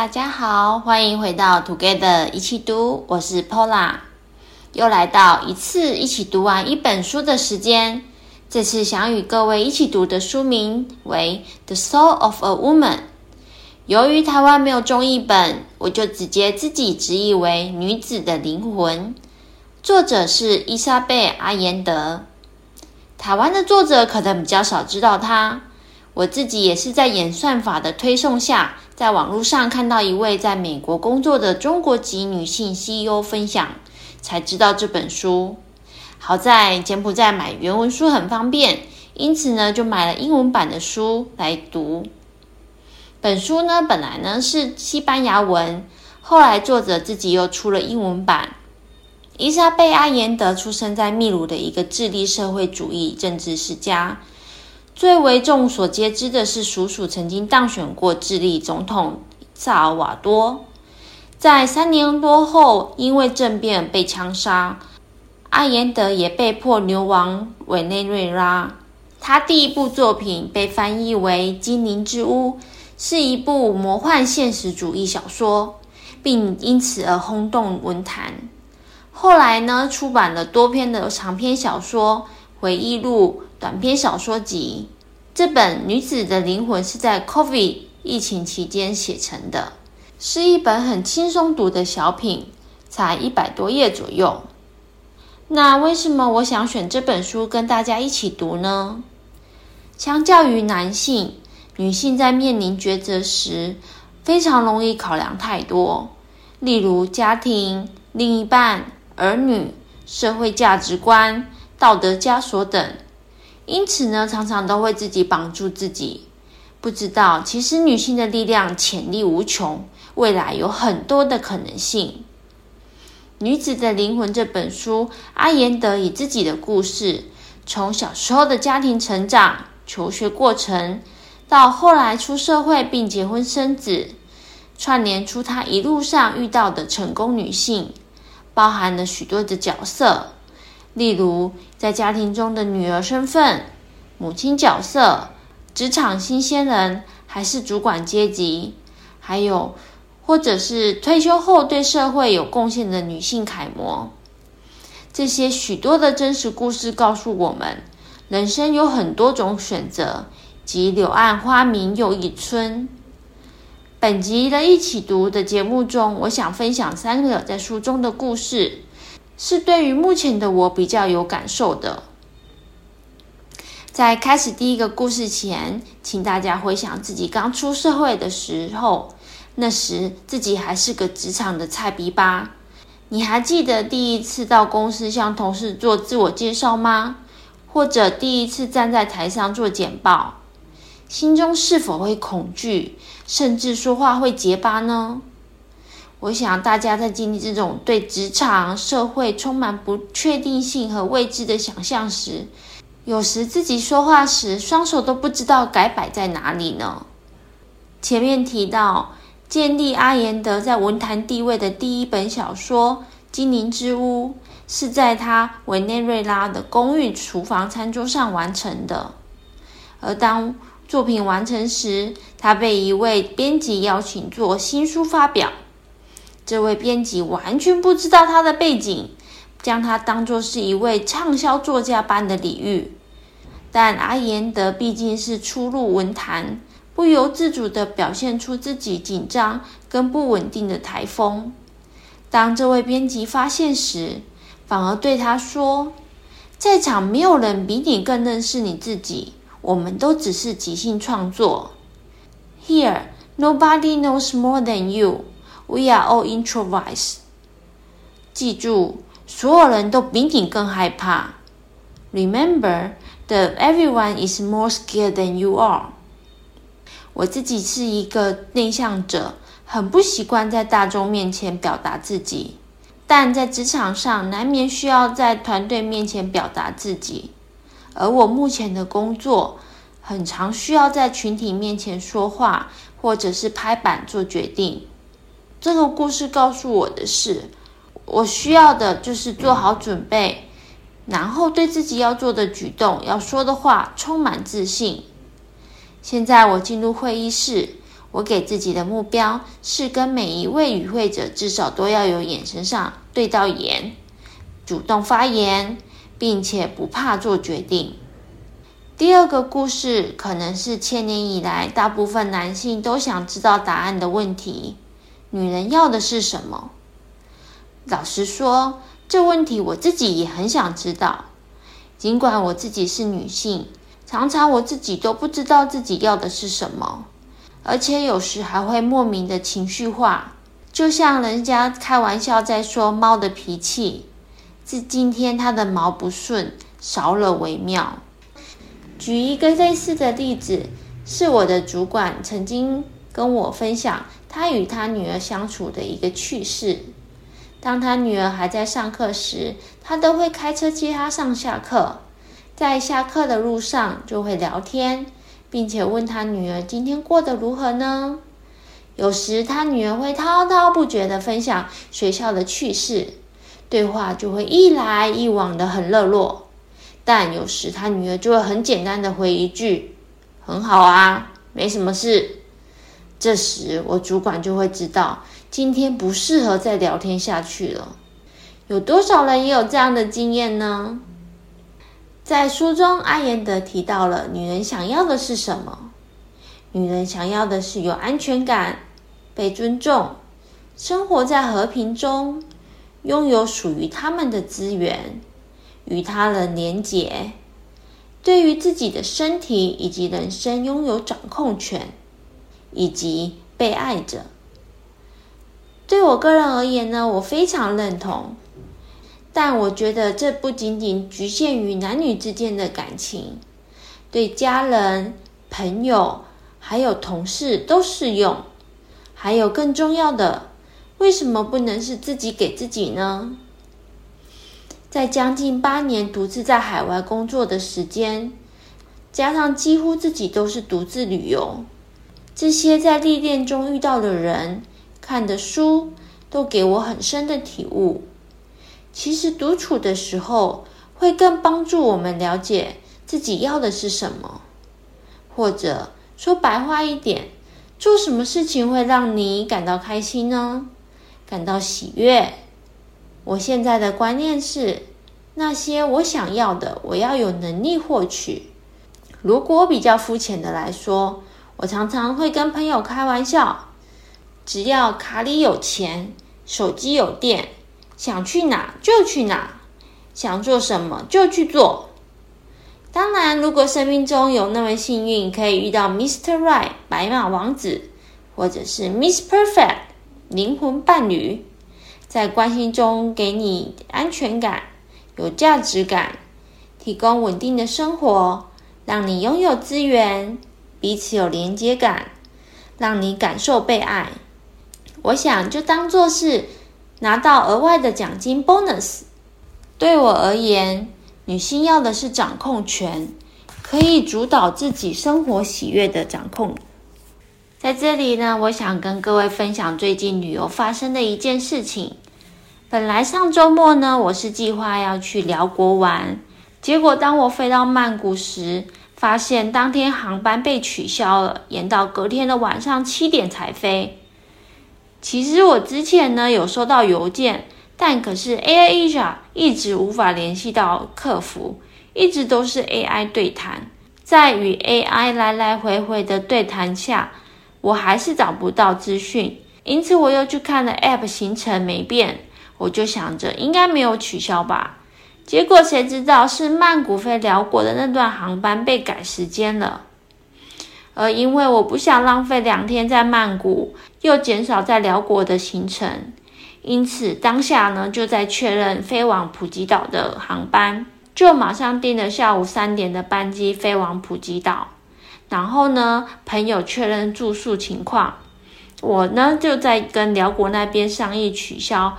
大家好，欢迎回到 Together 一起读，我是 Pola，又来到一次一起读完一本书的时间。这次想与各位一起读的书名为《The Soul of a Woman》。由于台湾没有中译本，我就直接自己直译为《女子的灵魂》。作者是伊莎贝·阿言德。台湾的作者可能比较少知道她。我自己也是在演算法的推送下，在网络上看到一位在美国工作的中国籍女性 CEO 分享，才知道这本书。好在柬埔寨买原文书很方便，因此呢就买了英文版的书来读。本书呢本来呢是西班牙文，后来作者自己又出了英文版。伊莎贝·阿延德出生在秘鲁的一个智利社会主义政治世家。最为众所皆知的是，叔叔曾经当选过智利总统萨尔瓦多，在三年多后因为政变被枪杀，阿延德也被迫流亡委内瑞拉。他第一部作品被翻译为《精灵之屋》，是一部魔幻现实主义小说，并因此而轰动文坛。后来呢，出版了多篇的长篇小说、回忆录。短篇小说集，这本《女子的灵魂》是在 COVID 疫情期间写成的，是一本很轻松读的小品，才一百多页左右。那为什么我想选这本书跟大家一起读呢？相较于男性，女性在面临抉择时，非常容易考量太多，例如家庭、另一半、儿女、社会价值观、道德枷锁等。因此呢，常常都会自己绑住自己，不知道其实女性的力量潜力无穷，未来有很多的可能性。女子的灵魂这本书，阿言德以自己的故事，从小时候的家庭成长、求学过程，到后来出社会并结婚生子，串联出她一路上遇到的成功女性，包含了许多的角色。例如，在家庭中的女儿身份、母亲角色、职场新鲜人，还是主管阶级，还有或者是退休后对社会有贡献的女性楷模，这些许多的真实故事告诉我们，人生有很多种选择，即柳暗花明又一村。本集的一起读的节目中，我想分享三个在书中的故事。是对于目前的我比较有感受的。在开始第一个故事前，请大家回想自己刚出社会的时候，那时自己还是个职场的菜逼吧？你还记得第一次到公司向同事做自我介绍吗？或者第一次站在台上做简报，心中是否会恐惧，甚至说话会结巴呢？我想大家在经历这种对职场、社会充满不确定性和未知的想象时，有时自己说话时双手都不知道该摆在哪里呢？前面提到，建立阿延德在文坛地位的第一本小说《精灵之屋》，是在他委内瑞拉的公寓厨房餐桌上完成的。而当作品完成时，他被一位编辑邀请做新书发表。这位编辑完全不知道他的背景，将他当作是一位畅销作家般的礼遇。但阿言德毕竟是初入文坛，不由自主地表现出自己紧张跟不稳定的台风。当这位编辑发现时，反而对他说：“在场没有人比你更认识你自己，我们都只是即兴创作。Here, nobody knows more than you.” We are all introverts。记住，所有人都比你更害怕。Remember that everyone is more scared than you are。我自己是一个内向者，很不习惯在大众面前表达自己，但在职场上难免需要在团队面前表达自己。而我目前的工作，很常需要在群体面前说话，或者是拍板做决定。这个故事告诉我的是，我需要的就是做好准备，然后对自己要做的举动、要说的话充满自信。现在我进入会议室，我给自己的目标是跟每一位与会者至少都要有眼神上对到眼，主动发言，并且不怕做决定。第二个故事可能是千年以来大部分男性都想知道答案的问题：女人要的是什么？老实说，这问题我自己也很想知道。尽管我自己是女性，常常我自己都不知道自己要的是什么。而且有时还会莫名的情绪化，就像人家开玩笑在说猫的脾气，是今天它的毛不顺，少了为妙。举一个类似的例子，是我的主管曾经跟我分享他与他女儿相处的一个趣事。当他女儿还在上课时，他都会开车接她上下课，在下课的路上就会聊天。并且问他女儿今天过得如何呢？有时他女儿会滔滔不绝地分享学校的趣事，对话就会一来一往的很热络。但有时他女儿就会很简单的回一句：“很好啊，没什么事。”这时我主管就会知道今天不适合再聊天下去了。有多少人也有这样的经验呢？在书中，阿言德提到了女人想要的是什么？女人想要的是有安全感、被尊重、生活在和平中、拥有属于他们的资源、与他人连结、对于自己的身体以及人生拥有掌控权，以及被爱着。对我个人而言呢，我非常认同。但我觉得这不仅仅局限于男女之间的感情，对家人、朋友还有同事都适用。还有更重要的，为什么不能是自己给自己呢？在将近八年独自在海外工作的时间，加上几乎自己都是独自旅游，这些在历练中遇到的人、看的书，都给我很深的体悟。其实独处的时候，会更帮助我们了解自己要的是什么，或者说白话一点，做什么事情会让你感到开心呢？感到喜悦。我现在的观念是，那些我想要的，我要有能力获取。如果比较肤浅的来说，我常常会跟朋友开玩笑，只要卡里有钱，手机有电。想去哪就去哪，想做什么就去做。当然，如果生命中有那么幸运，可以遇到 Mr. Right 白马王子，或者是 Miss Perfect 灵魂伴侣，在关系中给你安全感、有价值感，提供稳定的生活，让你拥有资源，彼此有连接感，让你感受被爱。我想就当做是。拿到额外的奖金 bonus。对我而言，女性要的是掌控权，可以主导自己生活喜悦的掌控。在这里呢，我想跟各位分享最近旅游发生的一件事情。本来上周末呢，我是计划要去寮国玩，结果当我飞到曼谷时，发现当天航班被取消了，延到隔天的晚上七点才飞。其实我之前呢有收到邮件，但可是 AirAsia 一直无法联系到客服，一直都是 AI 对谈。在与 AI 来来回回的对谈下，我还是找不到资讯，因此我又去看了 App 行程没变，我就想着应该没有取消吧。结果谁知道是曼谷飞辽国的那段航班被改时间了。而因为我不想浪费两天在曼谷，又减少在辽国的行程，因此当下呢就在确认飞往普吉岛的航班，就马上订了下午三点的班机飞往普吉岛。然后呢，朋友确认住宿情况，我呢就在跟辽国那边商议取消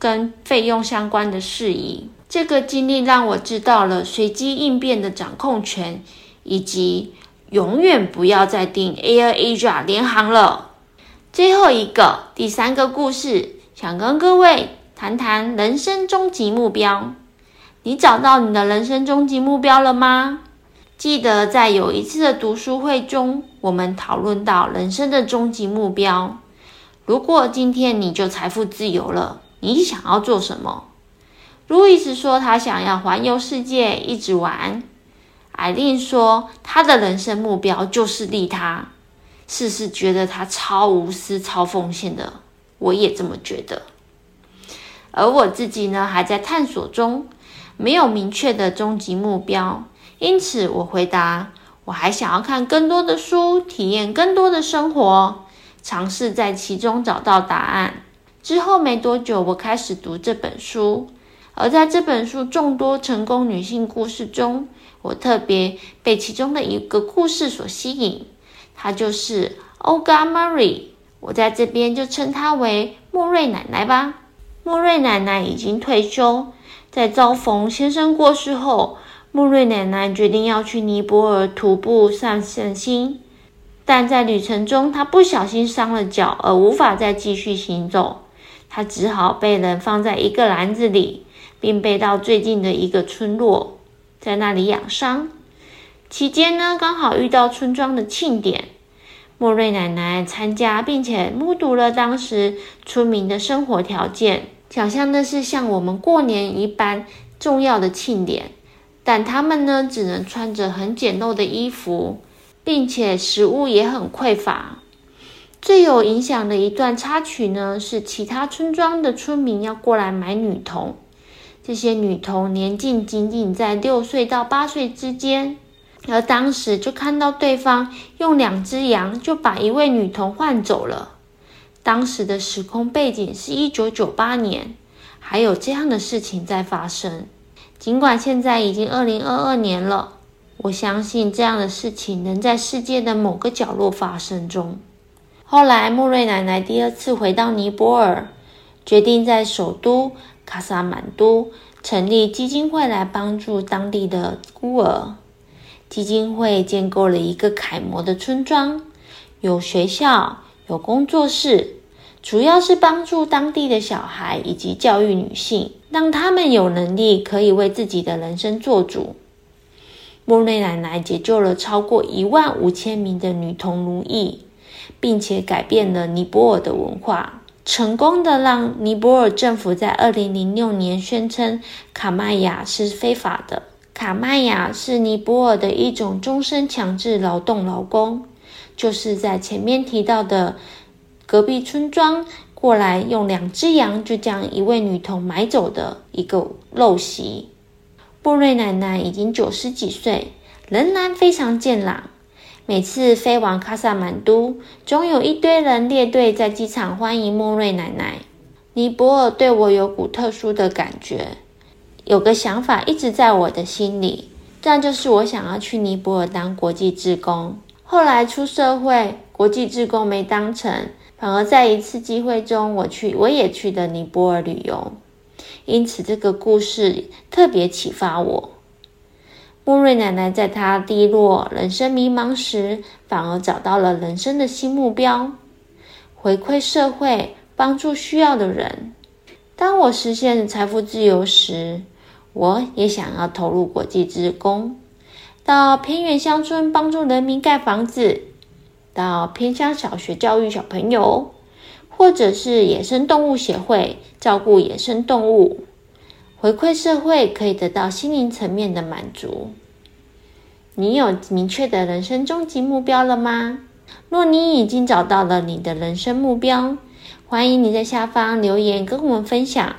跟费用相关的事宜。这个经历让我知道了随机应变的掌控权，以及。永远不要再订 AirAsia 联航了。最后一个，第三个故事，想跟各位谈谈人生终极目标。你找到你的人生终极目标了吗？记得在有一次的读书会中，我们讨论到人生的终极目标。如果今天你就财富自由了，你想要做什么？路易斯说他想要环游世界，一直玩。艾琳说她的人生目标就是利他。事事觉得他超无私、超奉献的，我也这么觉得。而我自己呢，还在探索中，没有明确的终极目标，因此我回答：我还想要看更多的书，体验更多的生活，尝试在其中找到答案。之后没多久，我开始读这本书，而在这本书众多成功女性故事中，我特别被其中的一个故事所吸引。她就是 Olga Murray，我在这边就称她为莫瑞奶奶吧。莫瑞奶奶已经退休，在遭逢先生过世后，莫瑞奶奶决定要去尼泊尔徒步散散心。但在旅程中，她不小心伤了脚，而无法再继续行走。她只好被人放在一个篮子里，并背到最近的一个村落，在那里养伤。期间呢，刚好遇到村庄的庆典。莫瑞奶奶参加，并且目睹了当时村民的生活条件，想象的是像我们过年一般重要的庆典，但他们呢，只能穿着很简陋的衣服，并且食物也很匮乏。最有影响的一段插曲呢，是其他村庄的村民要过来买女童，这些女童年纪仅仅在六岁到八岁之间。而当时就看到对方用两只羊就把一位女童换走了。当时的时空背景是一九九八年，还有这样的事情在发生。尽管现在已经二零二二年了，我相信这样的事情能在世界的某个角落发生中。后来，莫瑞奶奶第二次回到尼泊尔，决定在首都卡萨满都成立基金会来帮助当地的孤儿。基金会建构了一个楷模的村庄，有学校，有工作室，主要是帮助当地的小孩以及教育女性，让他们有能力可以为自己的人生做主。莫瑞奶奶解救了超过一万五千名的女童奴役，并且改变了尼泊尔的文化，成功的让尼泊尔政府在二零零六年宣称卡麦亚是非法的。卡麦亚是尼泊尔的一种终身强制劳动劳工，就是在前面提到的隔壁村庄过来用两只羊就将一位女童买走的一个陋习。布瑞奶奶已经九十几岁，仍然非常健朗。每次飞往卡萨满都，总有一堆人列队在机场欢迎莫瑞奶奶。尼泊尔对我有股特殊的感觉。有个想法一直在我的心里，这就是我想要去尼泊尔当国际志工。后来出社会，国际志工没当成，反而在一次机会中，我去，我也去了尼泊尔旅游。因此，这个故事特别启发我。莫瑞奶奶在她低落、人生迷茫时，反而找到了人生的新目标，回馈社会，帮助需要的人。当我实现财富自由时，我也想要投入国际志工，到偏远乡村帮助人民盖房子，到偏乡小学教育小朋友，或者是野生动物协会照顾野生动物，回馈社会，可以得到心灵层面的满足。你有明确的人生终极目标了吗？若你已经找到了你的人生目标，欢迎你在下方留言跟我们分享。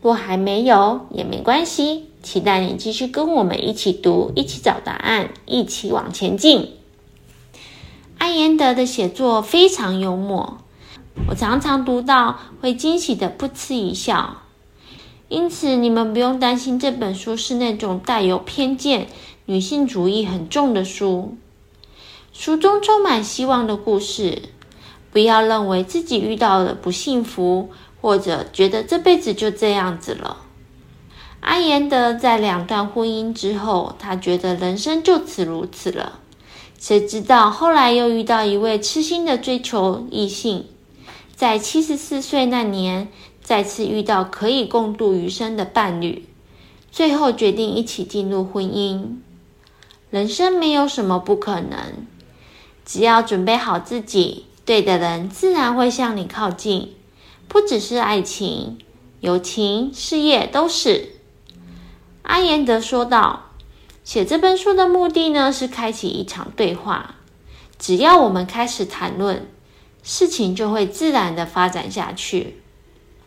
若还没有也没关系，期待你继续跟我们一起读，一起找答案，一起往前进。艾妍德的写作非常幽默，我常常读到会惊喜的噗嗤一笑。因此，你们不用担心这本书是那种带有偏见、女性主义很重的书。书中充满希望的故事，不要认为自己遇到了不幸福。或者觉得这辈子就这样子了。阿言德在两段婚姻之后，他觉得人生就此如此了。谁知道后来又遇到一位痴心的追求异性，在七十四岁那年再次遇到可以共度余生的伴侣，最后决定一起进入婚姻。人生没有什么不可能，只要准备好自己，对的人自然会向你靠近。不只是爱情、友情、事业都是。阿言德说道：“写这本书的目的呢，是开启一场对话。只要我们开始谈论，事情就会自然的发展下去。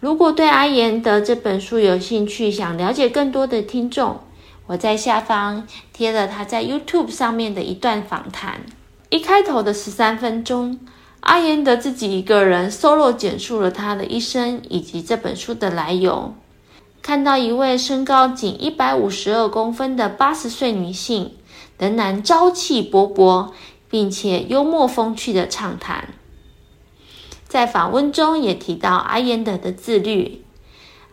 如果对阿言德这本书有兴趣，想了解更多的听众，我在下方贴了他在 YouTube 上面的一段访谈。一开头的十三分钟。”阿言德自己一个人 solo 简述了他的一生以及这本书的来由。看到一位身高仅一百五十二公分的八十岁女性，仍然朝气勃勃，并且幽默风趣的畅谈。在访问中也提到阿言德的自律。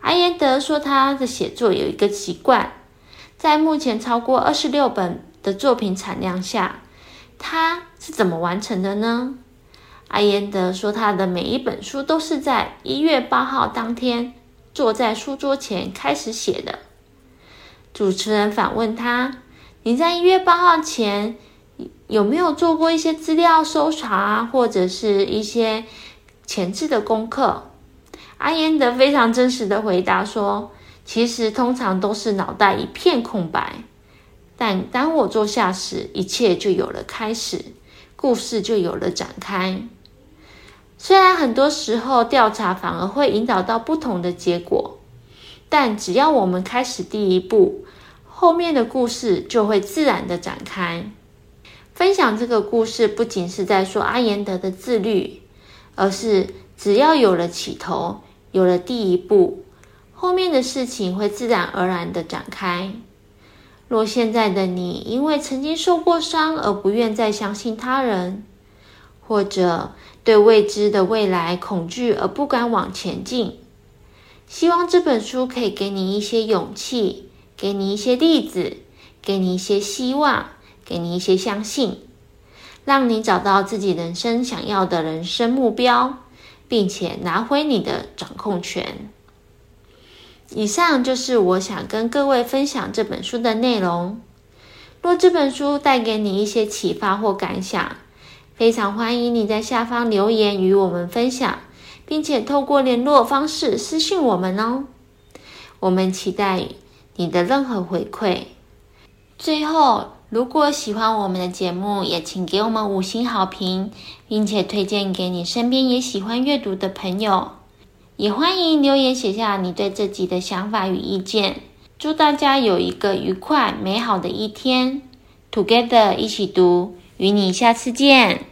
阿言德说，他的写作有一个习惯，在目前超过二十六本的作品产量下，他是怎么完成的呢？阿言德说：“他的每一本书都是在一月八号当天坐在书桌前开始写的。”主持人反问他：“你在一月八号前有没有做过一些资料搜查或者是一些前置的功课？”阿言德非常真实的回答说：“其实通常都是脑袋一片空白，但当我坐下时，一切就有了开始，故事就有了展开。”虽然很多时候调查反而会引导到不同的结果，但只要我们开始第一步，后面的故事就会自然的展开。分享这个故事不仅是在说阿延德的自律，而是只要有了起头，有了第一步，后面的事情会自然而然的展开。若现在的你因为曾经受过伤而不愿再相信他人，或者对未知的未来恐惧而不敢往前进，希望这本书可以给你一些勇气，给你一些例子，给你一些希望，给你一些相信，让你找到自己人生想要的人生目标，并且拿回你的掌控权。以上就是我想跟各位分享这本书的内容。若这本书带给你一些启发或感想，非常欢迎你在下方留言与我们分享，并且透过联络方式私信我们哦。我们期待你的任何回馈。最后，如果喜欢我们的节目，也请给我们五星好评，并且推荐给你身边也喜欢阅读的朋友。也欢迎留言写下你对这集的想法与意见。祝大家有一个愉快美好的一天，Together 一起读。与你下次见。